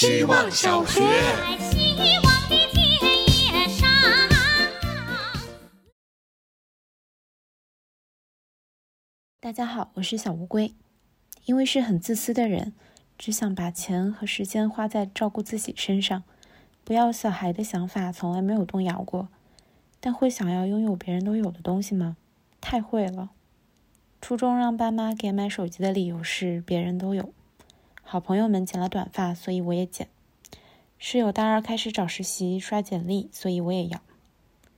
希望小学。大家好，我是小乌龟。因为是很自私的人，只想把钱和时间花在照顾自己身上，不要小孩的想法从来没有动摇过。但会想要拥有别人都有的东西吗？太会了。初中让爸妈给买手机的理由是别人都有。好朋友们剪了短发，所以我也剪。室友大二开始找实习刷简历，所以我也要。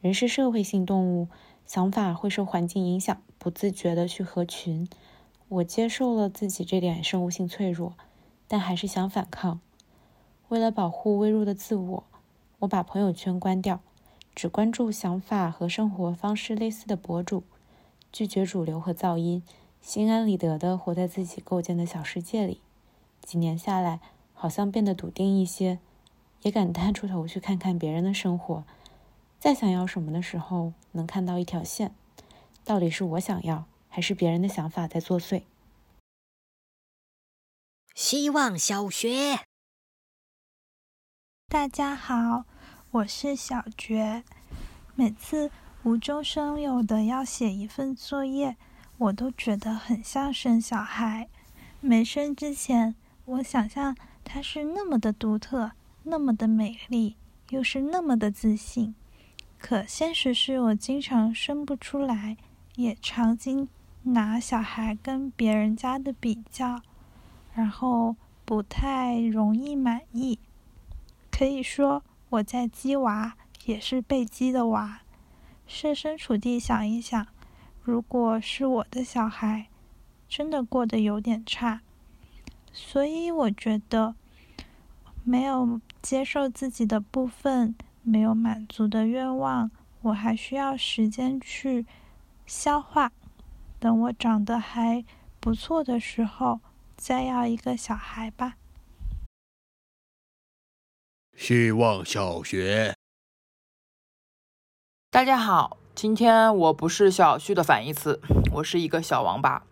人是社会性动物，想法会受环境影响，不自觉的去合群。我接受了自己这点生物性脆弱，但还是想反抗。为了保护微弱的自我，我把朋友圈关掉。只关注想法和生活方式类似的博主，拒绝主流和噪音，心安理得的活在自己构建的小世界里。几年下来，好像变得笃定一些，也敢探出头去看看别人的生活。再想要什么的时候，能看到一条线，到底是我想要，还是别人的想法在作祟？希望小学，大家好。我是小觉，每次无中生有的要写一份作业，我都觉得很像生小孩。没生之前，我想象他是那么的独特，那么的美丽，又是那么的自信。可现实是我经常生不出来，也常经拿小孩跟别人家的比较，然后不太容易满意。可以说。我在鸡娃，也是被鸡的娃。设身处地想一想，如果是我的小孩，真的过得有点差。所以我觉得，没有接受自己的部分，没有满足的愿望，我还需要时间去消化。等我长得还不错的时候，再要一个小孩吧。希望小学，大家好，今天我不是小旭的反义词，我是一个小王八。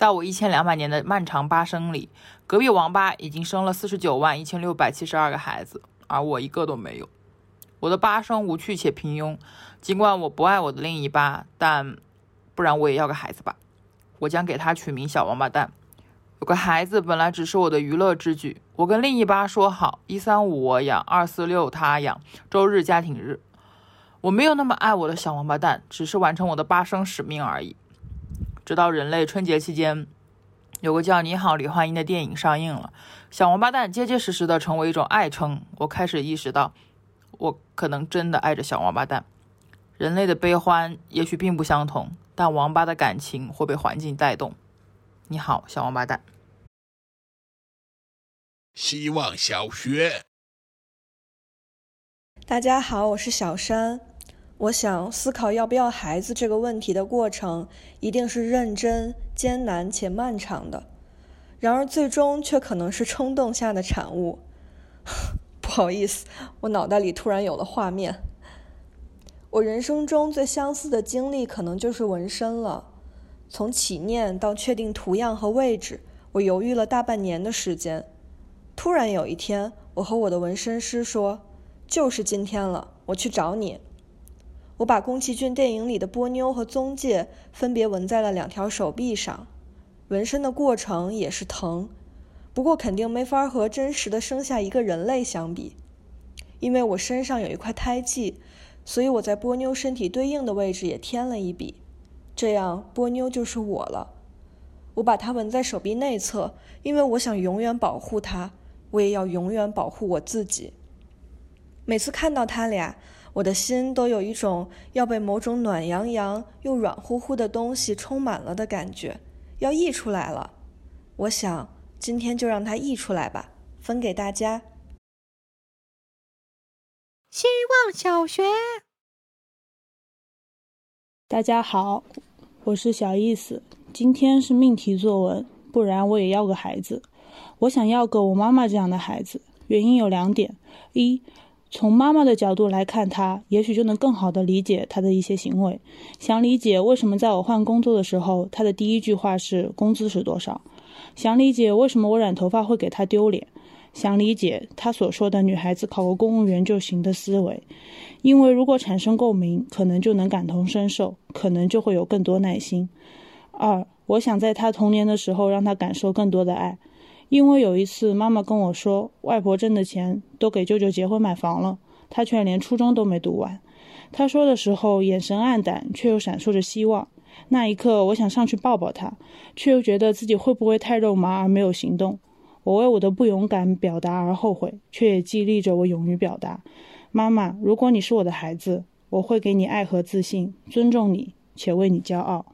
在我一千两百年的漫长八生里，隔壁王八已经生了四十九万一千六百七十二个孩子，而我一个都没有。我的八生无趣且平庸，尽管我不爱我的另一八，但不然我也要个孩子吧。我将给他取名小王八蛋。有个孩子本来只是我的娱乐之举。我跟另一八说好，一三五我养，二四六他养，周日家庭日。我没有那么爱我的小王八蛋，只是完成我的八生使命而已。直到人类春节期间，有个叫《你好，李焕英》的电影上映了，小王八蛋结结实实的成为一种爱称。我开始意识到，我可能真的爱着小王八蛋。人类的悲欢也许并不相同，但王八的感情会被环境带动。你好，小王八蛋。希望小学，大家好，我是小山。我想思考要不要孩子这个问题的过程，一定是认真、艰难且漫长的。然而，最终却可能是冲动下的产物。不好意思，我脑袋里突然有了画面。我人生中最相似的经历，可能就是纹身了。从起念到确定图样和位置，我犹豫了大半年的时间。突然有一天，我和我的纹身师说：“就是今天了，我去找你。”我把宫崎骏电影里的波妞和宗介分别纹在了两条手臂上。纹身的过程也是疼，不过肯定没法和真实的生下一个人类相比。因为我身上有一块胎记，所以我在波妞身体对应的位置也添了一笔。这样，波妞就是我了。我把它纹在手臂内侧，因为我想永远保护它，我也要永远保护我自己。每次看到他俩，我的心都有一种要被某种暖洋洋又软乎乎的东西充满了的感觉，要溢出来了。我想，今天就让它溢出来吧，分给大家。希望小学，大家好。我是小意思，今天是命题作文，不然我也要个孩子。我想要个我妈妈这样的孩子，原因有两点：一，从妈妈的角度来看他，也许就能更好的理解他的一些行为，想理解为什么在我换工作的时候，他的第一句话是工资是多少；想理解为什么我染头发会给他丢脸；想理解他所说的“女孩子考个公务员就行”的思维，因为如果产生共鸣，可能就能感同身受，可能就会有更多耐心。二，我想在他童年的时候让他感受更多的爱，因为有一次妈妈跟我说，外婆挣的钱都给舅舅结婚买房了，他却连初中都没读完。他说的时候眼神黯淡，却又闪烁着希望。那一刻，我想上去抱抱他，却又觉得自己会不会太肉麻而没有行动。我为我的不勇敢表达而后悔，却也激励着我勇于表达。妈妈，如果你是我的孩子，我会给你爱和自信，尊重你，且为你骄傲。